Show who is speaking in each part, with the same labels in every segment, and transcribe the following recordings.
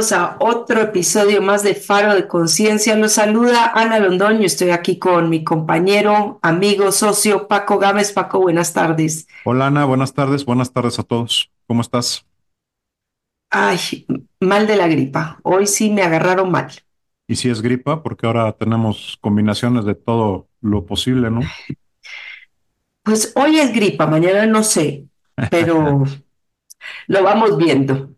Speaker 1: bienvenidos a otro episodio más de Faro de Conciencia. Los saluda Ana Londoño. Estoy aquí con mi compañero, amigo, socio Paco Gámez. Paco, buenas tardes.
Speaker 2: Hola Ana, buenas tardes. Buenas tardes a todos. ¿Cómo estás?
Speaker 1: Ay, mal de la gripa. Hoy sí me agarraron mal.
Speaker 2: Y si es gripa, porque ahora tenemos combinaciones de todo lo posible, ¿no?
Speaker 1: Pues hoy es gripa, mañana no sé, pero lo vamos viendo.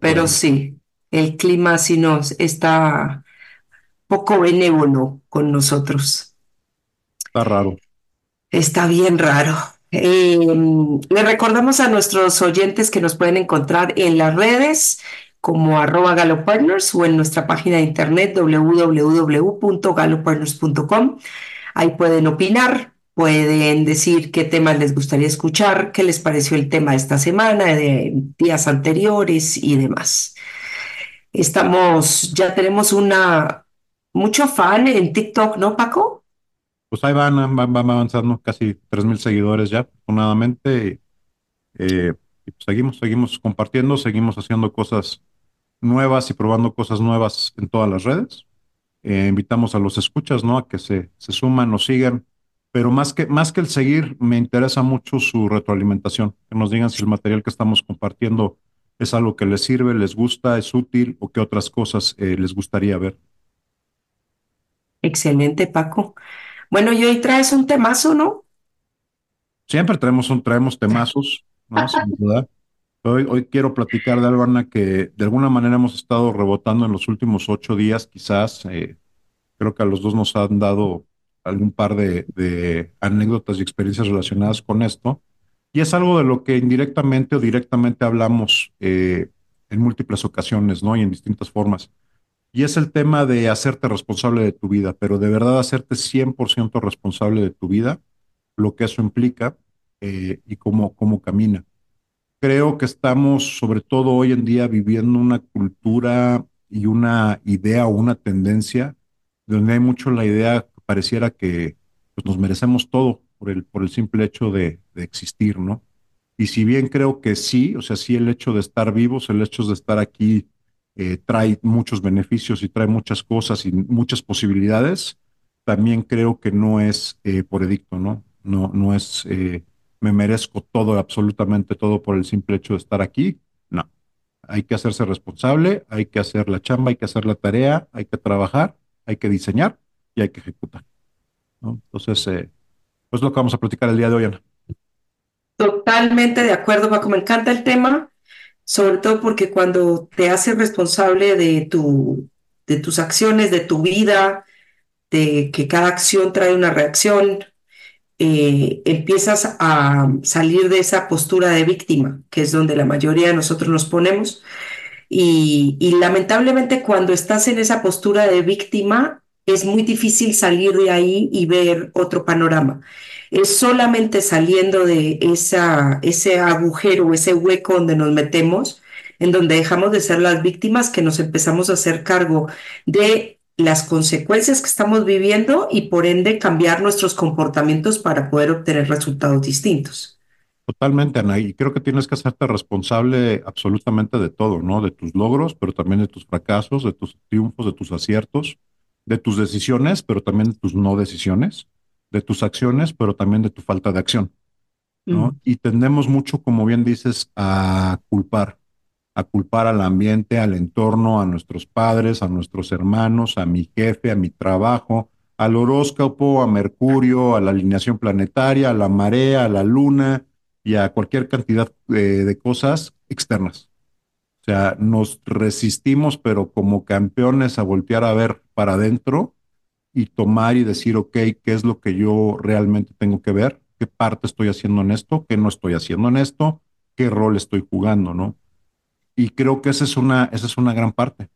Speaker 1: Pero sí, el clima sí nos está poco benévolo con nosotros.
Speaker 2: Está raro.
Speaker 1: Está bien raro. Em, le recordamos a nuestros oyentes que nos pueden encontrar en las redes como arroba galopartners o en nuestra página de internet www.galopartners.com. Ahí pueden opinar, pueden decir qué temas les gustaría escuchar, qué les pareció el tema de esta semana, de días anteriores y demás. Estamos, ya tenemos una, mucho fan en TikTok, ¿no, Paco?
Speaker 2: Pues ahí van, van, avanzando casi 3.000 seguidores ya, afortunadamente. Eh, pues seguimos, seguimos compartiendo, seguimos haciendo cosas nuevas y probando cosas nuevas en todas las redes. Eh, invitamos a los escuchas, ¿no? A que se, se suman, nos sigan, pero más que, más que el seguir, me interesa mucho su retroalimentación, que nos digan si el material que estamos compartiendo es algo que les sirve, les gusta, es útil o qué otras cosas eh, les gustaría ver.
Speaker 1: Excelente, Paco. Bueno, y hoy traes un temazo, ¿no?
Speaker 2: Siempre traemos, un, traemos temazos, ¿no? Sin duda. Hoy, hoy quiero platicar de algo, Ana, que de alguna manera hemos estado rebotando en los últimos ocho días, quizás. Eh, creo que a los dos nos han dado algún par de, anécdotas y experiencias relacionadas con esto. Y es algo de lo que indirectamente o directamente hablamos eh, en múltiples ocasiones, ¿no? Y en distintas formas. Y es el tema de hacerte responsable de tu vida, pero de verdad hacerte 100% responsable de tu vida, lo que eso implica eh, y cómo, cómo camina. Creo que estamos, sobre todo hoy en día, viviendo una cultura y una idea o una tendencia donde hay mucho la idea pareciera que pues, nos merecemos todo por el, por el simple hecho de, existir, ¿no? Y si bien creo que sí, o sea, sí el hecho de estar vivos, el hecho de estar aquí eh, trae muchos beneficios y trae muchas cosas y muchas posibilidades, también creo que no es eh, por edicto, ¿no? No, no es eh, me merezco todo, absolutamente todo por el simple hecho de estar aquí. No. Hay que hacerse responsable, hay que hacer la chamba, hay que hacer la tarea, hay que trabajar, hay que diseñar y hay que ejecutar. Entonces, eh, pues lo que vamos a platicar el día de hoy, Ana.
Speaker 1: Totalmente de acuerdo, Paco. Me encanta el tema, sobre todo porque cuando te haces responsable de, tu, de tus acciones, de tu vida, de que cada acción trae una reacción, eh, empiezas a salir de esa postura de víctima, que es donde la mayoría de nosotros nos ponemos. Y, y, lamentablemente cuando estás en esa postura de víctima, es muy difícil salir de ahí y ver otro panorama. Es solamente saliendo de esa, ese agujero, ese hueco donde nos metemos, en donde dejamos de ser las víctimas, que nos empezamos a hacer cargo de las consecuencias que estamos viviendo y por ende cambiar nuestros comportamientos para poder obtener resultados distintos.
Speaker 2: Totalmente, Ana, y creo que tienes que hacerte responsable absolutamente de todo, ¿no? De tus logros, pero también de tus fracasos, de tus triunfos, de tus aciertos de tus decisiones, pero también de tus no decisiones, de tus acciones, pero también de tu falta de acción. ¿no? Y tendemos mucho, como bien dices, a culpar, a culpar al ambiente, al entorno, a nuestros padres, a nuestros hermanos, a mi jefe, a mi trabajo, al horóscopo, a Mercurio, a la alineación planetaria, a la marea, a la luna y a cualquier cantidad eh, de cosas externas. O sea, nos resistimos, pero como campeones, a voltear a ver para adentro y tomar y decir, ok, ¿qué es lo que yo realmente tengo que ver? ¿Qué parte estoy haciendo en esto? ¿Qué no estoy haciendo en esto? ¿Qué rol estoy jugando? ¿No? Y creo que esa es una, esa es una gran parte,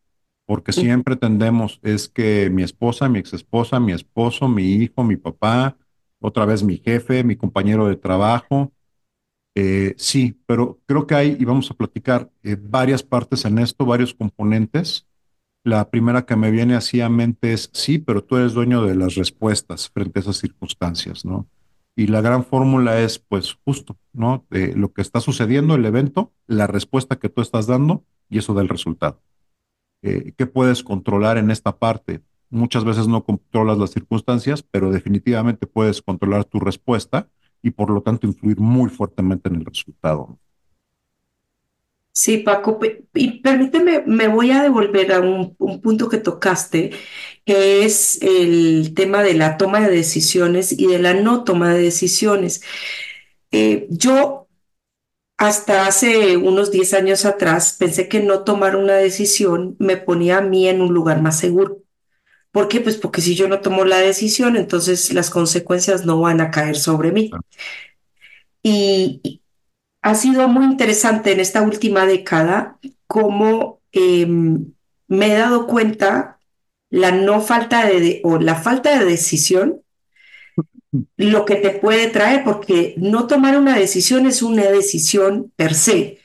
Speaker 2: porque siempre tendemos, es que mi esposa, mi ex esposa, mi esposo, mi hijo, mi papá, otra vez mi jefe, mi compañero de trabajo, eh, sí, pero creo que hay, y vamos a platicar eh, varias partes en esto, varios componentes. La primera que me viene así a mente es, sí, pero tú eres dueño de las respuestas frente a esas circunstancias, ¿no? Y la gran fórmula es, pues, justo, ¿no? De lo que está sucediendo, el evento, la respuesta que tú estás dando y eso del resultado. eh, ¿qué puedes controlar en esta parte? Muchas veces no controlas las circunstancias, pero definitivamente puedes controlar tu respuesta y por lo tanto influir muy fuertemente en el resultado.
Speaker 1: Sí, Paco, pe- y permíteme, me voy a devolver a un, un punto que tocaste, que es el tema de la toma de decisiones y de la no toma de decisiones. Eh, yo hasta hace unos 10 años atrás pensé que no tomar una decisión me ponía a mí en un lugar más seguro. ¿Por qué? Pues porque si yo no tomo la decisión, entonces las consecuencias no van a caer sobre mí. Y, ha sido muy interesante en esta última década cómo eh, me he dado cuenta la no falta de, de, o la falta de decisión lo que te puede traer, porque no tomar una decisión es una decisión per se.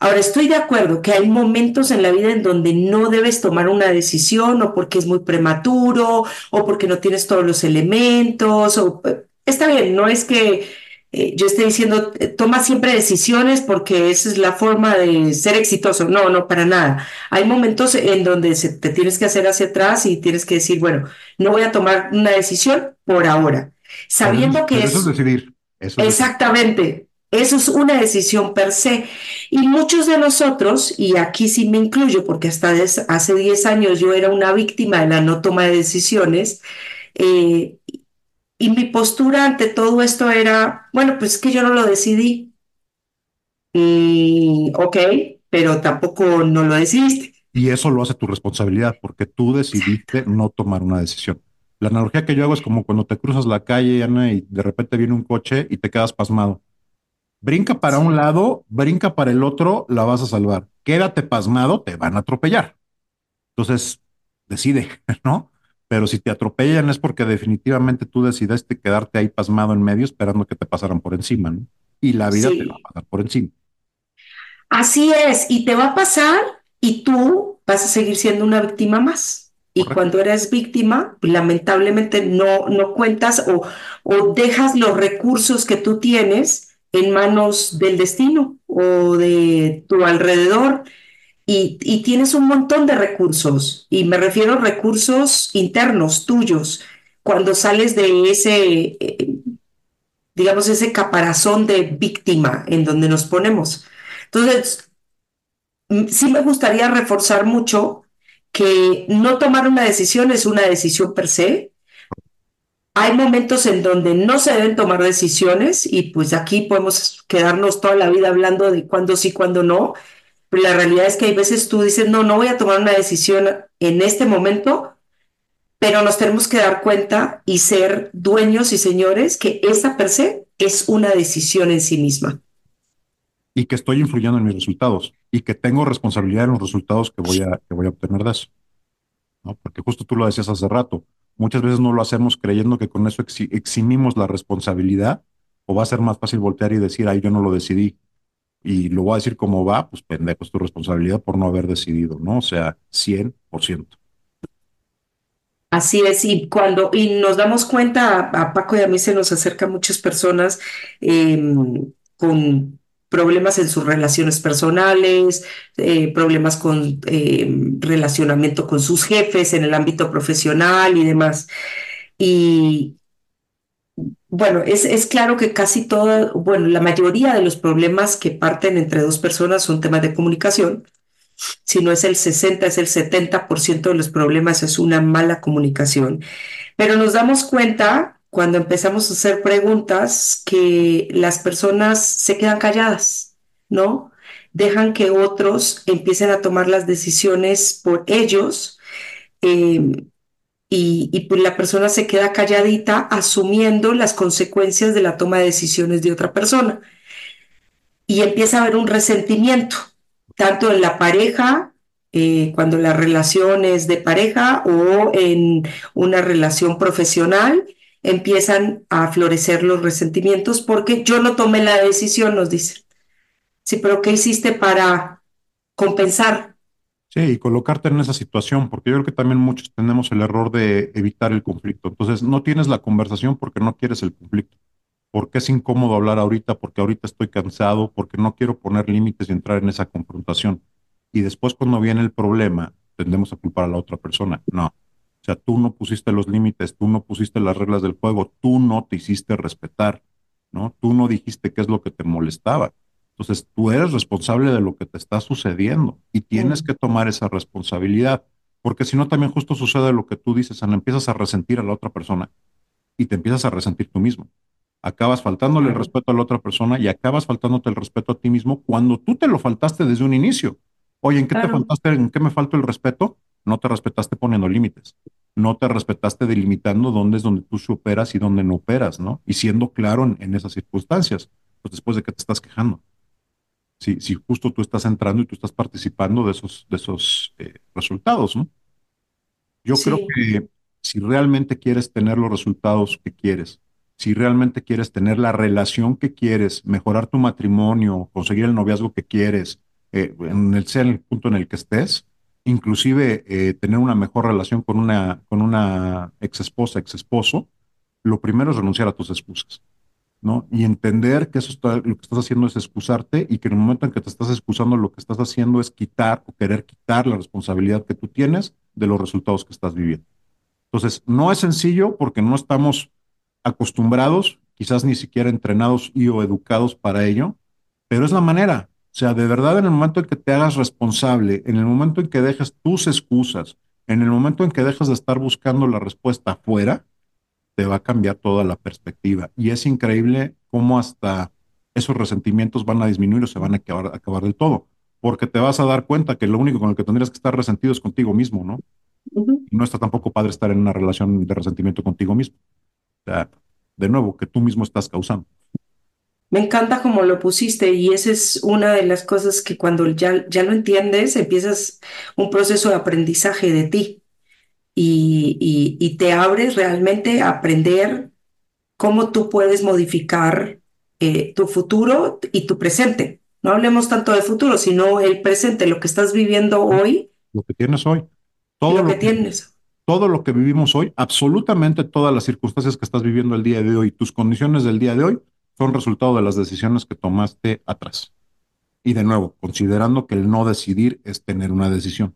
Speaker 1: Ahora, estoy de acuerdo que hay momentos en la vida en donde no debes tomar una decisión o porque es muy prematuro o porque no tienes todos los elementos. O, está bien, no es que eh, yo esté diciendo eh, toma siempre decisiones porque esa es la forma de ser exitoso. No, no, para nada. Hay momentos en donde se, te tienes que hacer hacia atrás y tienes que decir, bueno, no voy a tomar una decisión por ahora,
Speaker 2: Pero
Speaker 1: sabiendo que
Speaker 2: pero eso es decidir, eso es decidir.
Speaker 1: exactamente. Eso es una decisión per se. Y muchos de nosotros, y aquí sí me incluyo, porque hasta hace 10 años yo era una víctima de la no toma de decisiones, eh, y mi postura ante todo esto era, bueno, pues es que yo no lo decidí. Y, ok, pero tampoco no lo decidiste.
Speaker 2: Y eso lo hace tu responsabilidad porque tú decidiste no tomar una decisión. La analogía que yo hago es como cuando te cruzas la calle, Ana, y de repente viene un coche y te quedas pasmado. Brinca para un lado, brinca para el otro, la vas a salvar. Quédate pasmado, te van a atropellar. Entonces, decide, ¿no? Pero si te atropellan es porque definitivamente tú decidiste quedarte ahí pasmado en medio esperando que te pasaran por encima, ¿no? Y la vida te va a pasar por encima,
Speaker 1: Así es, y te va a pasar y tú vas a seguir siendo una víctima más. Y
Speaker 2: ¿correcto?
Speaker 1: cuando eres víctima, lamentablemente no, no cuentas o, o dejas los recursos que tú tienes en manos del destino o de tu alrededor y, tienes un montón de recursos. Y me refiero a recursos internos tuyos. Cuando sales de ese, eh, digamos, ese caparazón de víctima en donde nos ponemos. Entonces, mm, sí me gustaría reforzar mucho que no tomar una decisión es una decisión per se. Hay momentos en donde no se deben tomar decisiones y pues aquí podemos quedarnos toda la vida hablando de cuándo sí, cuándo no. Pero la realidad es que hay veces tú dices, no, no voy a tomar una decisión en este momento, pero nos tenemos que dar cuenta y ser dueños y señores que esa per se es una decisión en sí misma.
Speaker 2: Y que estoy influyendo en mis resultados y que tengo responsabilidad en los resultados que voy a, que voy a obtener de eso, ¿no? Porque justo tú lo decías hace rato, muchas veces no lo hacemos creyendo que con eso exi- eximimos la responsabilidad o va a ser más fácil voltear y decir, ay, yo no lo decidí. Y lo voy a decir como va, pues pendejo, es tu responsabilidad por no haber decidido, ¿no? O sea, 100%.
Speaker 1: Así es, y cuando y nos damos cuenta, a, Paco y a mí se nos acercan muchas personas eh, con problemas en sus relaciones personales, eh, problemas con eh, relacionamiento con sus jefes en el ámbito profesional y demás. Y bueno, es, es claro que casi todo, bueno, la mayoría de los problemas que parten entre dos personas son temas de comunicación si no es el 60, es el 70% de los problemas, es una mala comunicación. Pero nos damos cuenta cuando empezamos a hacer preguntas que las personas se quedan calladas, ¿no? Dejan que otros empiecen a tomar las decisiones por ellos eh, y, pues la persona se queda calladita asumiendo las consecuencias de la toma de decisiones de otra persona y empieza a haber un resentimiento, tanto en la pareja, eh, cuando la relación es de pareja o en una relación profesional, empiezan a florecer los resentimientos porque yo no tomé la decisión, nos dicen. Sí, pero ¿qué hiciste para compensar?
Speaker 2: Sí, y colocarte en esa situación, porque yo creo que también muchos tenemos el error de evitar el conflicto. Entonces, no tienes la conversación porque no quieres el conflicto, porque es incómodo hablar ahorita, porque ahorita estoy cansado, porque no quiero poner límites y entrar en esa confrontación. Y después, cuando viene el problema, tendemos a culpar a la otra persona. No. O sea, tú no pusiste los límites, tú no pusiste las reglas del juego, tú no te hiciste respetar, ¿no? Tú no dijiste qué es lo que te molestaba. Entonces, tú eres responsable de lo que te está sucediendo y tienes que tomar esa responsabilidad, porque si no, también justo sucede lo que tú dices, Ana, empiezas a resentir a la otra persona y te empiezas a resentir tú mismo. Acabas faltándole el respeto a la otra persona y acabas faltándote el respeto a ti mismo cuando tú te lo faltaste desde un inicio. Oye, ¿en qué te faltaste? ¿En qué me faltó el respeto? No te respetaste poniendo límites. No te respetaste delimitando dónde es donde tú superas y dónde no operas, ¿no? Y siendo claro en, esas circunstancias. Pues después de que te estás quejando. Si, si justo tú estás entrando y tú estás participando de esos, de esos eh, resultados, ¿no? Yo creo que si realmente quieres tener los resultados que quieres, si realmente quieres tener la relación que quieres, mejorar tu matrimonio, conseguir el noviazgo que quieres, eh, en el sea el punto en el que estés, inclusive eh, tener una mejor relación con una, con una ex esposa, ex esposo, lo primero es renunciar a tus excusas, ¿no? Y entender que eso está, lo que estás haciendo es excusarte y que en el momento en que te estás excusando, lo que estás haciendo es quitar o querer quitar la responsabilidad que tú tienes de los resultados que estás viviendo. Entonces, no es sencillo porque no estamos acostumbrados, quizás ni siquiera entrenados y o educados para ello, pero es la manera. O sea, de verdad, en el momento en que te hagas responsable, en el momento en que dejas tus excusas, en el momento en que dejas de estar buscando la respuesta afuera, te va a cambiar toda la perspectiva. Y es increíble cómo hasta esos resentimientos van a disminuir o se van a acabar, acabar del todo. Porque te vas a dar cuenta que lo único con el que tendrías que estar resentido es contigo mismo, ¿no? Y no está tampoco padre estar en una relación de resentimiento contigo mismo. O sea, de nuevo, que tú mismo estás causando.
Speaker 1: Me encanta como lo pusiste y esa es una de las cosas que cuando ya, ya lo entiendes, empiezas un proceso de aprendizaje de ti y, y, te abres realmente a aprender cómo tú puedes modificar eh, tu futuro y tu presente. No hablemos tanto de futuro, sino el presente, lo que estás viviendo hoy.
Speaker 2: Lo que tienes hoy. Todo
Speaker 1: lo, que tienes.
Speaker 2: Todo lo que vivimos hoy, absolutamente todas las circunstancias que estás viviendo el día de hoy, tus condiciones del día de hoy, son resultado de las decisiones que tomaste atrás. Y de nuevo, considerando que el no decidir es tener una decisión.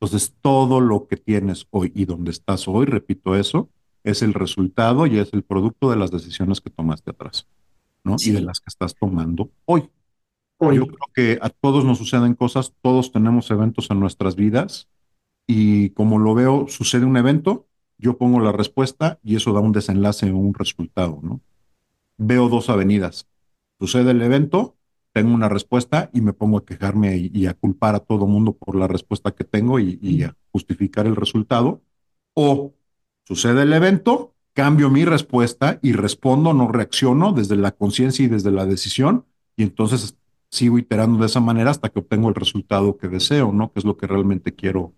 Speaker 2: Entonces, todo lo que tienes hoy y donde estás hoy, repito eso, es el resultado y es el producto de las decisiones que tomaste atrás, ¿no? Y de las que estás tomando hoy. hoy. Yo creo que a todos nos suceden cosas, todos tenemos eventos en nuestras vidas y como lo veo, sucede un evento, yo pongo la respuesta y eso da un desenlace o un resultado, ¿no? veo dos avenidas. Sucede el evento, tengo una respuesta y me pongo a quejarme y, a culpar a todo mundo por la respuesta que tengo y, a justificar el resultado. O sucede el evento, cambio mi respuesta y respondo, no reacciono desde la conciencia y desde la decisión y entonces sigo iterando de esa manera hasta que obtengo el resultado que deseo, ¿no? Que es lo que realmente quiero,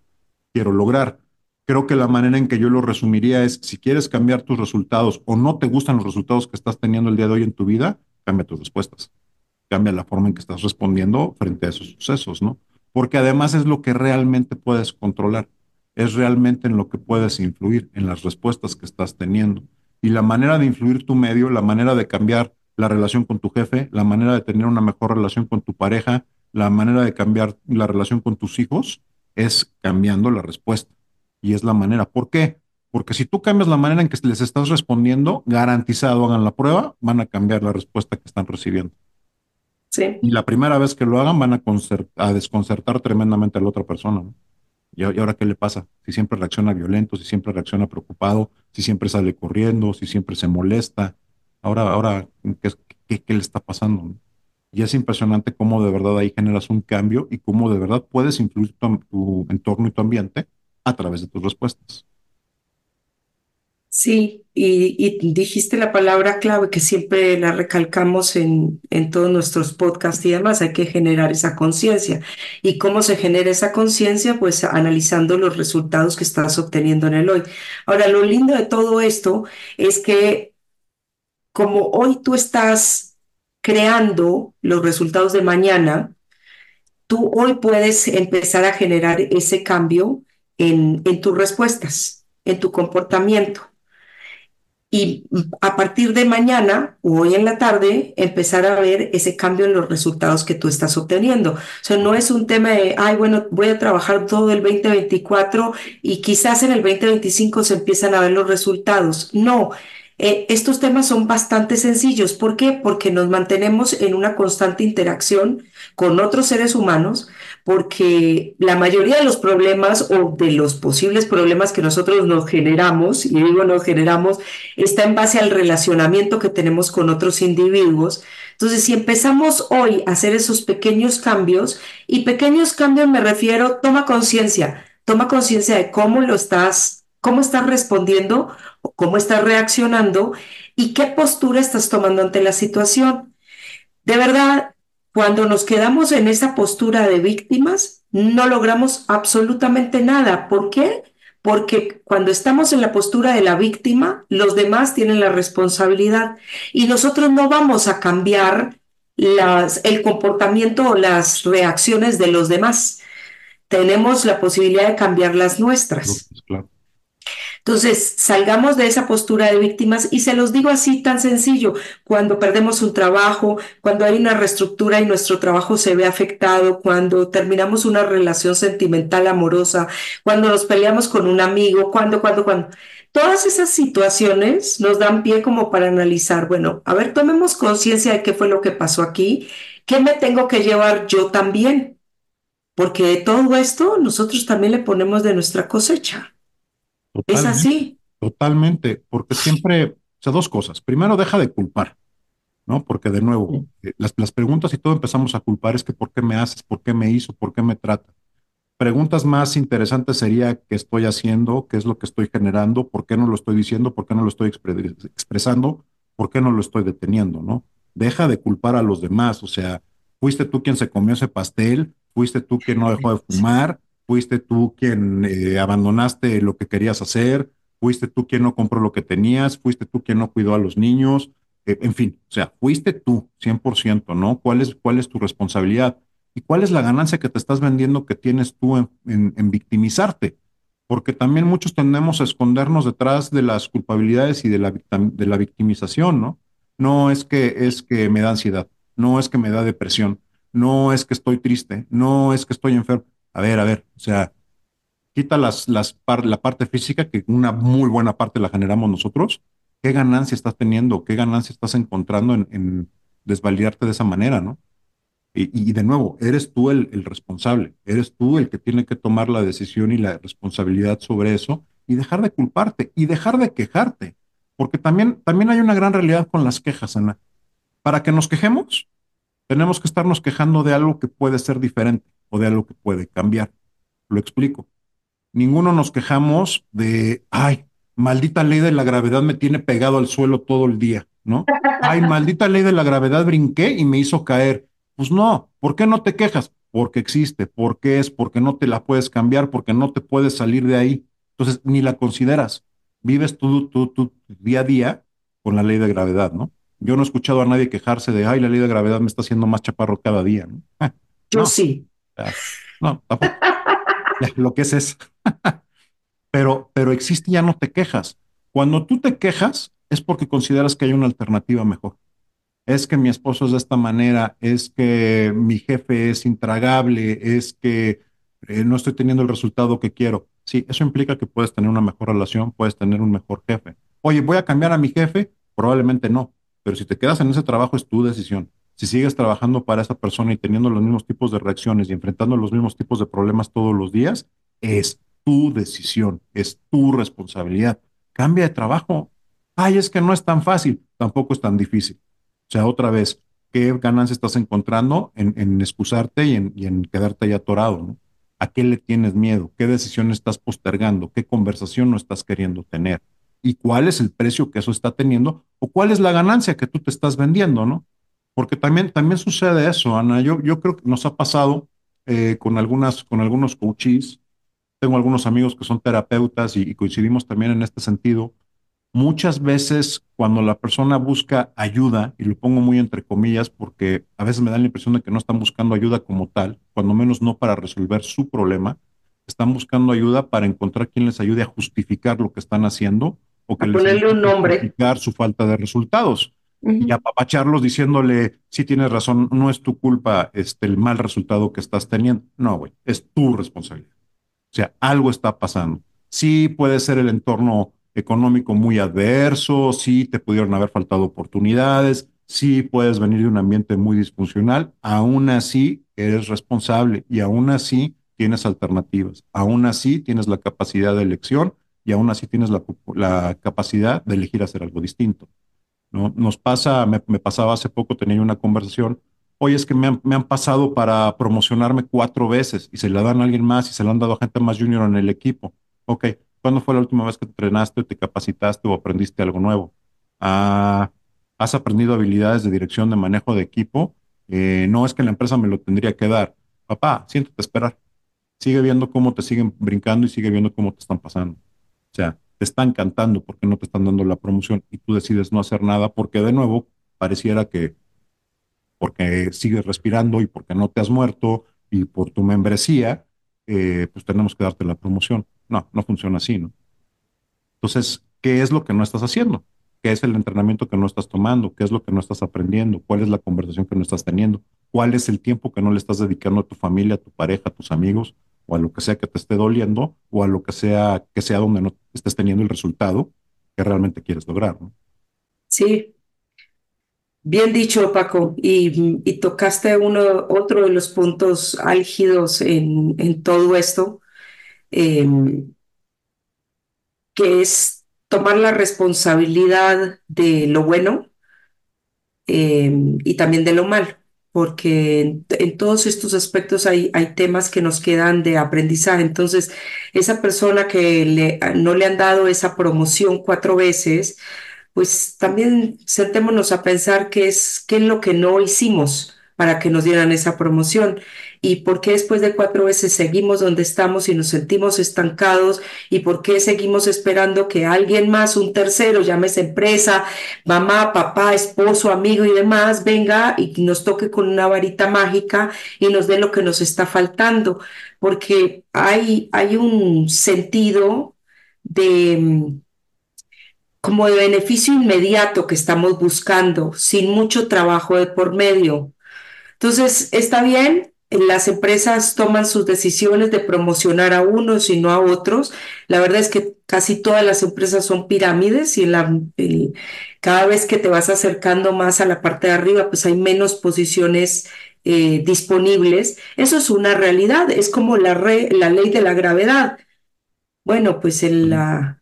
Speaker 2: quiero lograr. Creo que la manera en que yo lo resumiría es, si quieres cambiar tus resultados o no te gustan los resultados que estás teniendo el día de hoy en tu vida, cambia tus respuestas. Cambia la forma en que estás respondiendo frente a esos sucesos, ¿no? Porque además es lo que realmente puedes controlar. Es realmente en lo que puedes influir, en las respuestas que estás teniendo. Y la manera de influir tu medio, la manera de cambiar la relación con tu jefe, la manera de tener una mejor relación con tu pareja, la manera de cambiar la relación con tus hijos, es cambiando la respuesta y es la manera. ¿Por qué? Porque si tú cambias la manera en que les estás respondiendo, garantizado hagan la prueba, van a cambiar la respuesta que están recibiendo.
Speaker 1: Sí.
Speaker 2: Y la primera vez que lo hagan van a, a desconcertar tremendamente a la otra persona. ¿Y, ahora qué le pasa? Si siempre reacciona violento, si siempre reacciona preocupado, si siempre sale corriendo, si siempre se molesta. Ahora, ahora ¿qué, qué, le está pasando? Y es impresionante cómo de verdad ahí generas un cambio y cómo de verdad puedes influir tu entorno y tu ambiente a través de tus respuestas.
Speaker 1: Sí, y, dijiste la palabra clave que siempre la recalcamos en, en todos nuestros podcasts y demás, hay que generar esa conciencia. ¿Y cómo se genera esa conciencia? Pues analizando los resultados que estás obteniendo en el hoy. Ahora, lo lindo de todo esto es que como hoy tú estás creando los resultados de mañana, tú hoy puedes empezar a generar ese cambio en, tus respuestas, en tu comportamiento. Y a partir de mañana o hoy en la tarde empezar a ver ese cambio en los resultados que tú estás obteniendo. O sea, no es un tema de, ay, bueno, voy a trabajar todo el 2024 y quizás en el 2025 se empiezan a ver los resultados. No. Eh, estos temas son bastante sencillos. ¿Por qué? Porque nos mantenemos en una constante interacción con otros seres humanos, porque la mayoría de los problemas o de los posibles problemas que nosotros nos generamos, y digo nos generamos, está en base al relacionamiento que tenemos con otros individuos. Entonces, si empezamos hoy a hacer esos pequeños cambios, y pequeños cambios me refiero, toma conciencia, toma conciencia de cómo lo estás, cómo estás respondiendo, cómo estás reaccionando y qué postura estás tomando ante la situación. De verdad, cuando nos quedamos en esa postura de víctimas, no logramos absolutamente nada. ¿Por qué? Porque cuando estamos en la postura de la víctima, los demás tienen la responsabilidad y nosotros no vamos a cambiar el comportamiento o las reacciones de los demás. Tenemos la posibilidad de cambiar las nuestras. Claro. Entonces, salgamos de esa postura de víctimas y se los digo así tan sencillo, cuando perdemos un trabajo, cuando hay una reestructura y nuestro trabajo se ve afectado, cuando terminamos una relación sentimental amorosa, cuando nos peleamos con un amigo, cuando, cuando, cuando. Todas esas situaciones nos dan pie como para analizar, bueno, a ver, tomemos conciencia de qué fue lo que pasó aquí, qué me tengo que llevar yo también, porque de todo esto nosotros también le ponemos de nuestra cosecha. Es así.
Speaker 2: Totalmente, porque siempre, o sea, dos cosas. Primero, deja de culpar, ¿no? Porque de nuevo, eh, las, las preguntas y todo empezamos a culpar es que por qué me haces, por qué me hizo, por qué me trata. Preguntas más interesantes sería qué estoy haciendo, qué es lo que estoy generando, por qué no lo estoy diciendo, por qué no lo estoy expresando, por qué no lo estoy deteniendo, ¿no? Deja de culpar a los demás, o sea, fuiste tú quien se comió ese pastel, fuiste tú quien no dejó de fumar, fuiste tú quien eh, abandonaste lo que querías hacer, fuiste tú quien no compró lo que tenías, fuiste tú quien no cuidó a los niños, eh, en fin, o sea, fuiste tú 100%, ¿no? ¿Cuál es, ¿Cuál es tu responsabilidad? ¿Y cuál es la ganancia que te estás vendiendo que tienes tú en, en victimizarte? Porque también muchos tendemos a escondernos detrás de las culpabilidades y de la, de la victimización, ¿no? No es que, es que me da ansiedad, no es que me da depresión, no es que estoy triste, no es que estoy enfermo a ver, a ver, o sea, quita las, las la parte física, que una muy buena parte la generamos nosotros, ¿qué ganancia estás teniendo? ¿Qué ganancia estás encontrando en, desvalidarte de esa manera, no? Y, de nuevo, eres tú el, el, responsable, eres tú el que tiene que tomar la decisión y la responsabilidad sobre eso y dejar de culparte y dejar de quejarte, porque también, también hay una gran realidad con las quejas, Ana. Para que nos quejemos, tenemos que estarnos quejando de algo que puede ser diferente o de algo que puede cambiar. Lo explico. Ninguno nos quejamos de, ay, maldita ley de la gravedad me tiene pegado al suelo todo el día, ¿no? Ay, maldita ley de la gravedad brinqué y me hizo caer. Pues no, ¿por qué no te quejas? Porque existe, porque es, porque no te la puedes cambiar, porque no te puedes salir de ahí. Entonces, ni la consideras. Vives tu, tu, tu día a día con la ley de gravedad, ¿no? Yo no he escuchado a nadie quejarse de, ay, la ley de gravedad me está haciendo más chaparro cada día, ¿no?
Speaker 1: Yo sí.
Speaker 2: No, tampoco. Lo que es es. pero, pero existe ya no te quejas. Cuando tú te quejas es porque consideras que hay una alternativa mejor. Es que mi esposo es de esta manera, es que mi jefe es intragable, es que eh, no estoy teniendo el resultado que quiero. Sí, eso implica que puedes tener una mejor relación, puedes tener un mejor jefe. Oye, ¿voy a cambiar a mi jefe? Probablemente no, pero si te quedas en ese trabajo es tu decisión si sigues trabajando para esa persona y teniendo los mismos tipos de reacciones y enfrentando los mismos tipos de problemas todos los días, es tu decisión, es tu responsabilidad. Cambia de trabajo. Ay, es que no es tan fácil, tampoco es tan difícil. O sea, otra vez, ¿qué ganancia estás encontrando en, excusarte y en, quedarte ahí atorado? ¿A qué le tienes miedo? ¿Qué decisión estás postergando? ¿Qué conversación no estás queriendo tener? ¿Y cuál es el precio que eso está teniendo? ¿O cuál es la ganancia que tú te estás vendiendo? ¿no? Porque también, también sucede eso, Ana. Yo, yo creo que nos ha pasado eh, con, algunas, con algunos coaches. Tengo algunos amigos que son terapeutas y, coincidimos también en este sentido. Muchas veces cuando la persona busca ayuda, y lo pongo muy entre comillas porque a veces me da la impresión de que no están buscando ayuda como tal, cuando menos no para resolver su problema, están buscando ayuda para encontrar quien les ayude a justificar lo que están haciendo o que
Speaker 1: A
Speaker 2: les
Speaker 1: ponerle
Speaker 2: ayude
Speaker 1: un
Speaker 2: a
Speaker 1: nombre.
Speaker 2: justificar su falta de resultados y
Speaker 1: Ujú.
Speaker 2: apapacharlos diciéndole, sí tienes razón, no es tu culpa este, el mal resultado que estás teniendo. No, güey, es tu responsabilidad. O sea, algo está pasando. Sí puede ser el entorno económico muy adverso, sí te pudieron haber faltado oportunidades, sí puedes venir de un ambiente muy disfuncional, aún así eres responsable y aún así tienes alternativas, aún así tienes la capacidad de elección y aún así tienes la, la capacidad de elegir hacer algo distinto. ¿No? Nos pasa, me, pasaba hace poco, tenía una conversación Oye, es que me han, me han, pasado para promocionarme cuatro veces y se la dan a alguien más y se la han dado a gente más junior en el equipo. Ok, ¿cuándo fue la última vez que te entrenaste, te capacitaste o aprendiste algo nuevo? Ah, ¿Has aprendido habilidades de dirección, de manejo de equipo? Eh, no es que la empresa me lo tendría que dar. Papá, siéntate a esperar. Sigue viendo cómo te siguen brincando y sigue viendo cómo te están pasando. O sea, te están cantando porque no te están dando la promoción y tú decides no hacer nada porque de nuevo pareciera que porque sigues respirando y porque no te has muerto y por tu membresía, eh, pues tenemos que darte la promoción. No, no funciona así, ¿no? Entonces, ¿qué es lo que no estás haciendo? ¿Qué es el entrenamiento que no estás tomando? ¿Qué es lo que no estás aprendiendo? ¿Cuál es la conversación que no estás teniendo? ¿Cuál es el tiempo que no le estás dedicando a tu familia, a tu pareja, a tus amigos o a lo que sea que te esté doliendo o a lo que sea que sea donde no estés teniendo el resultado que realmente quieres lograr, ¿no?
Speaker 1: Sí, bien dicho, Paco. Y, y tocaste uno, otro de los puntos álgidos en, en todo esto, eh, que es tomar la responsabilidad de lo bueno eh, y también de lo malo, porque en, todos estos aspectos hay, hay temas que nos quedan de aprendizaje. Entonces, esa persona que le, no le han dado esa promoción cuatro veces, pues también sentémonos a pensar qué es, qué es lo que no hicimos para que nos dieran esa promoción y por qué después de cuatro veces seguimos donde estamos y nos sentimos estancados y por qué seguimos esperando que alguien más, un tercero, llámese empresa, mamá, papá, esposo, amigo y demás, venga y nos toque con una varita mágica y nos dé lo que nos está faltando, porque hay, hay un sentido de como de beneficio inmediato que estamos buscando, sin mucho trabajo de por medio. Entonces, está bien, las empresas toman sus decisiones de promocionar a unos y no a otros. La verdad es que casi todas las empresas son pirámides y la, el, cada vez que te vas acercando más a la parte de arriba, pues hay menos posiciones eh, disponibles. Eso es una realidad, es como la, la ley de la gravedad. Bueno, pues en la,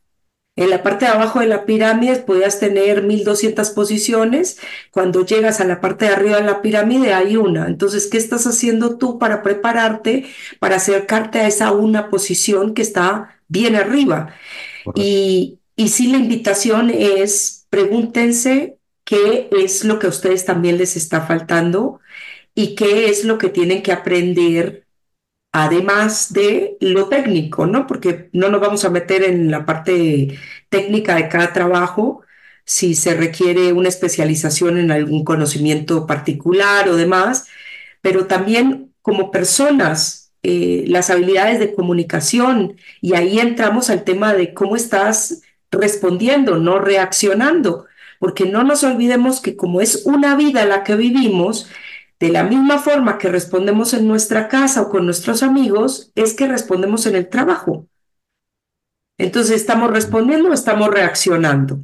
Speaker 1: en la parte de abajo de la pirámide podías tener 1200 posiciones. Cuando llegas a la parte de arriba de la pirámide hay una. Entonces, ¿qué estás haciendo tú para prepararte, para acercarte a esa una posición que está bien arriba? Y, y sí, la invitación es, pregúntense qué es lo que a ustedes también les está faltando y qué es lo que tienen que aprender además de lo técnico, ¿no? Porque no nos vamos a meter en la parte técnica de cada trabajo, si se requiere una especialización en algún conocimiento particular o demás, pero también como personas, eh, las habilidades de comunicación, y ahí entramos al tema de cómo estás respondiendo, no reaccionando, porque no nos olvidemos que como es una vida la que vivimos, de la misma forma que respondemos en nuestra casa o con nuestros amigos, es que respondemos en el trabajo. Entonces, ¿estamos respondiendo o estamos reaccionando?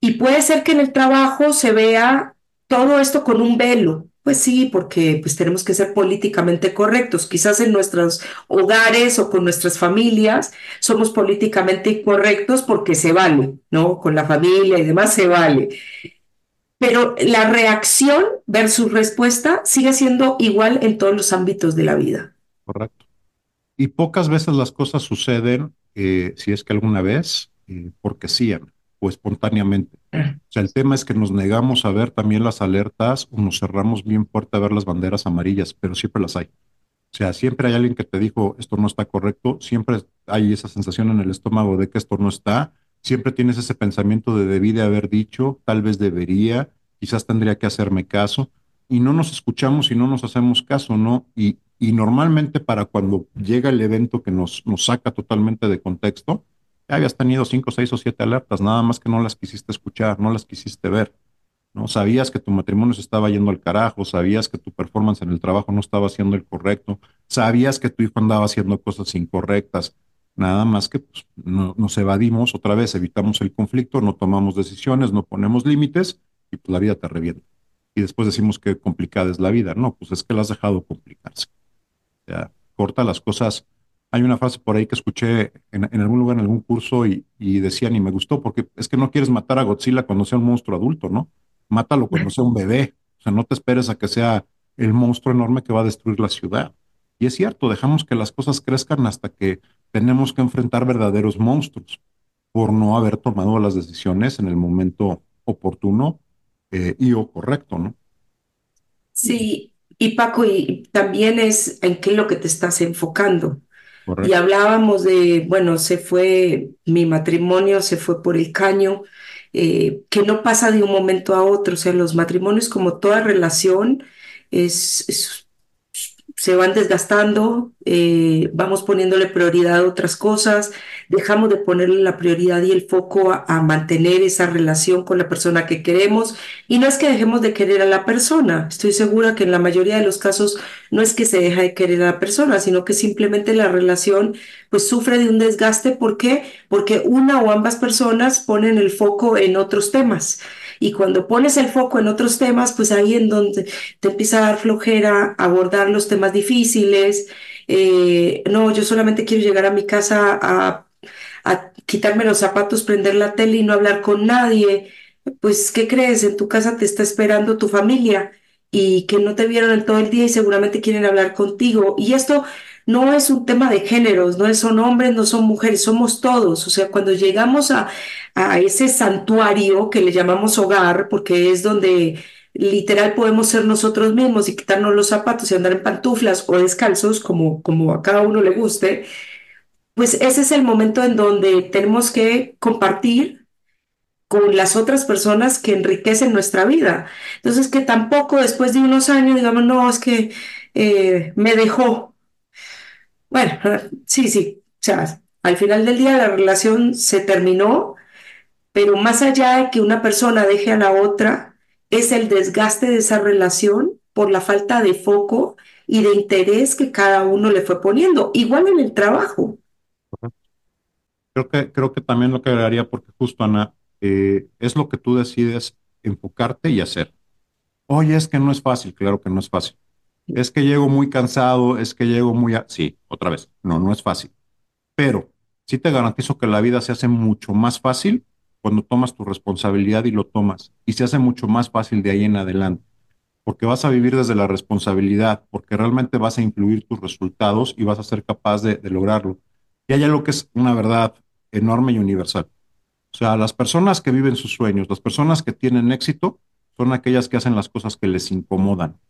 Speaker 1: Y puede ser que en el trabajo se vea todo esto con un velo. Pues sí, porque pues tenemos que ser políticamente correctos. Quizás en nuestros hogares o con nuestras familias somos políticamente incorrectos porque se vale, ¿no? Con la familia y demás se vale pero la reacción versus respuesta sigue siendo igual en todos los ámbitos de la vida.
Speaker 2: Correcto. Y pocas veces las cosas suceden, eh, si es que alguna vez, eh, porque sí o espontáneamente. O sea, el tema es que nos negamos a ver también las alertas o nos cerramos bien fuerte a ver las banderas amarillas, pero siempre las hay. O sea, siempre hay alguien que te dijo esto no está correcto, siempre hay esa sensación en el estómago de que esto no está, siempre tienes ese pensamiento de debí de haber dicho, tal vez debería, quizás tendría que hacerme caso, y no nos escuchamos y no nos hacemos caso, ¿no? Y, y normalmente para cuando llega el evento que nos, nos saca totalmente de contexto, Ya habías tenido cinco, seis o siete alertas, nada más que no las quisiste escuchar, no las quisiste ver. ¿no? Sabías que tu matrimonio se estaba yendo al carajo, sabías que tu performance en el trabajo no estaba siendo el correcto, sabías que tu hijo andaba haciendo cosas incorrectas, nada más que pues, no, nos evadimos otra vez, evitamos el conflicto, no tomamos decisiones, no ponemos límites y pues la vida te revienta. Y después decimos que complicada es la vida. No, pues es que la has dejado complicarse. O sea, corta las cosas. Hay una frase por ahí que escuché en, en algún lugar, en algún curso, y, y, decían, y me gustó, porque es que no quieres matar a Godzilla cuando sea un monstruo adulto, ¿no? Mátalo cuando sea un bebé. O sea, no te esperes a que sea el monstruo enorme que va a destruir la ciudad. Y es cierto, dejamos que las cosas crezcan hasta que tenemos que enfrentar verdaderos monstruos por no haber tomado las decisiones en el momento oportuno eh, y o correcto, ¿no?
Speaker 1: Sí, y Paco, y también es en qué es lo que te estás enfocando. Y hablábamos de, bueno, se fue, mi matrimonio se fue por el caño, eh, que no pasa de un momento a otro. O sea, los matrimonios, como toda relación, es, es- se van desgastando, eh, vamos poniéndole prioridad a otras cosas, dejamos de ponerle la prioridad y el foco a, mantener esa relación con la persona que queremos. Y no es que dejemos de querer a la persona, estoy segura que en la mayoría de los casos no es que se deja de querer a la persona, sino que simplemente la relación pues sufre de un desgaste. ¿Por qué? Porque una o ambas personas ponen el foco en otros temas. Y cuando pones el foco en otros temas, pues ahí en donde te empieza a dar flojera abordar los temas difíciles. eh, no, yo solamente quiero llegar a mi casa a, a quitarme los zapatos, prender la tele y no hablar con nadie. Pues, ¿qué crees? En tu casa te está esperando tu familia y que no te vieron en todo el día y seguramente quieren hablar contigo. Y esto no es un tema de géneros, no son hombres, no son mujeres, somos todos. O sea, cuando llegamos a, a ese santuario que le llamamos hogar, porque es donde literal podemos ser nosotros mismos y quitarnos los zapatos y andar en pantuflas o descalzos, como, como a cada uno le guste, pues ese es el momento en donde tenemos que compartir con las otras personas que enriquecen nuestra vida. Entonces, que tampoco después de unos años digamos, no, es que eh, me dejó. Bueno, sí, sí, o sea, al final del día la relación se terminó pero más allá de que una persona deje a la otra, es el desgaste de esa relación por la falta de foco y de interés que cada uno le fue poniendo. Igual en el trabajo.
Speaker 2: Creo que, creo que también lo que agregaría, porque justo, Ana, eh, es lo que tú decides enfocarte y hacer. Oye, es que no es fácil, claro que no es fácil. Es que llego muy cansado, es que llego muy... a- Sí, otra vez, no, no es fácil. Pero sí te garantizo que la vida se hace mucho más fácil cuando tomas tu responsabilidad y lo tomas. Y se hace mucho más fácil de ahí en adelante. Porque vas a vivir desde la responsabilidad, porque realmente vas a influir tus resultados y vas a ser capaz de, de lograrlo. Y hay algo que es una verdad enorme y universal. O sea, las personas que viven sus sueños, las personas que tienen éxito, son aquellas que hacen las cosas que les incomodan,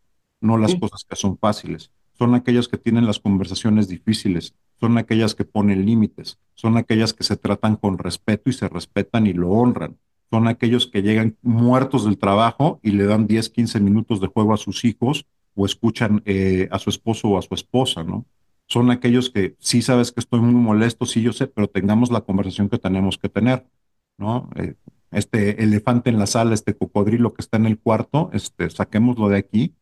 Speaker 2: no las cosas que son fáciles. Son aquellas que tienen las conversaciones difíciles, son aquellas que ponen límites, son aquellas que se tratan con respeto y se respetan y lo honran. Son aquellos que llegan muertos del trabajo y le dan 10, 15 minutos de juego a sus hijos o escuchan eh, a su esposo o a su esposa, ¿no? Son aquellos que sí sabes que estoy muy molesto, sí yo sé, pero tengamos la conversación que tenemos que tener ¿no? Eh, este elefante en la sala, este cocodrilo que está en el cuarto, este, saquémoslo de aquí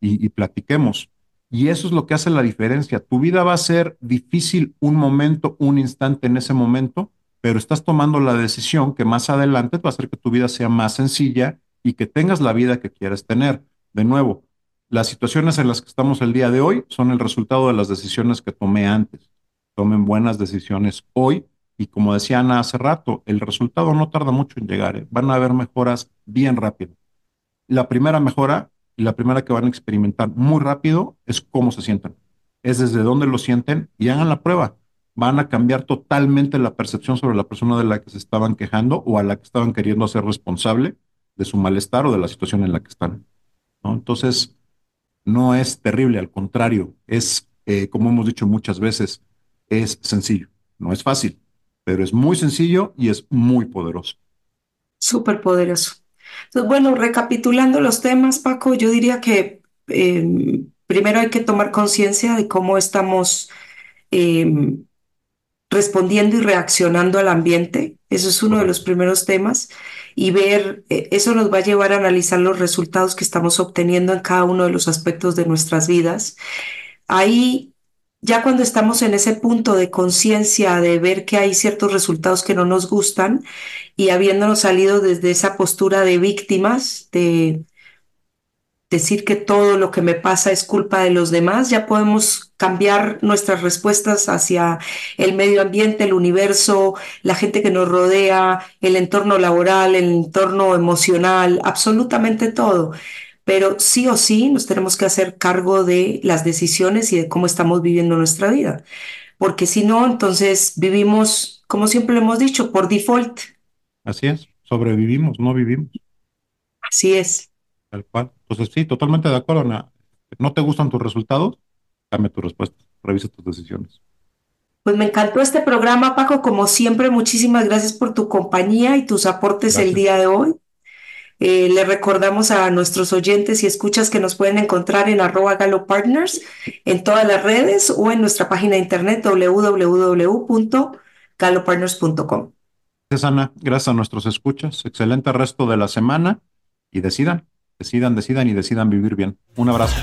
Speaker 2: y, y platiquemos. Y eso es lo que hace la diferencia. Tu vida va a ser difícil un momento, un instante en ese momento, pero estás tomando la decisión que más adelante va a hacer que tu vida sea más sencilla y que tengas la vida que quieres tener. De nuevo, las situaciones en las que estamos el día de hoy son el resultado de las decisiones que tomé antes. Tomen buenas decisiones hoy y como decía Ana hace rato, el resultado no tarda mucho en llegar, ¿eh? Van a haber mejoras bien rápido. La primera mejora y la primera que van a experimentar muy rápido es cómo se sientan. Es desde dónde lo sienten y hagan la prueba. Van a cambiar totalmente la percepción sobre la persona de la que se estaban quejando o a la que estaban queriendo hacer responsable de su malestar o de la situación en la que están. ¿no? Entonces, no es terrible, al contrario, es, eh, como hemos dicho muchas veces, es sencillo. No es fácil, pero es muy sencillo y es muy poderoso.
Speaker 1: Súper poderoso. Entonces, bueno, recapitulando los temas, Paco, yo diría que eh, primero hay que tomar conciencia de cómo estamos eh, respondiendo y reaccionando al ambiente. Eso es uno de los primeros temas. Y ver, eh, eso nos va a llevar a analizar los resultados que estamos obteniendo en cada uno de los aspectos de nuestras vidas. Ahí, ya cuando estamos en ese punto de conciencia, de ver que hay ciertos resultados que no nos gustan y habiéndonos salido desde esa postura de víctimas, de decir que todo lo que me pasa es culpa de los demás, ya podemos cambiar nuestras respuestas hacia el medio ambiente, el universo, la gente que nos rodea, el entorno laboral, el entorno emocional, absolutamente todo. Pero sí o sí nos tenemos que hacer cargo de las decisiones y de cómo estamos viviendo nuestra vida, porque si no, entonces vivimos, como siempre lo hemos dicho, por default.
Speaker 2: Así es, sobrevivimos, no vivimos,
Speaker 1: Así es.
Speaker 2: tal cual. Entonces, sí, totalmente de acuerdo, Ana. ¿No te gustan tus resultados? Cambia tu respuesta, revisa tus decisiones.
Speaker 1: Pues me encantó este programa, Paco. Como siempre, muchísimas gracias por tu compañía y tus aportes el día de hoy. Eh, le recordamos a nuestros oyentes y escuchas que nos pueden encontrar en arroba Galo Partners en todas las redes o en nuestra página de internet www.galopartners.com.
Speaker 2: Gracias, Ana. Gracias a nuestros escuchas. Excelente resto de la semana y decidan, decidan, decidan y decidan vivir bien. Un abrazo.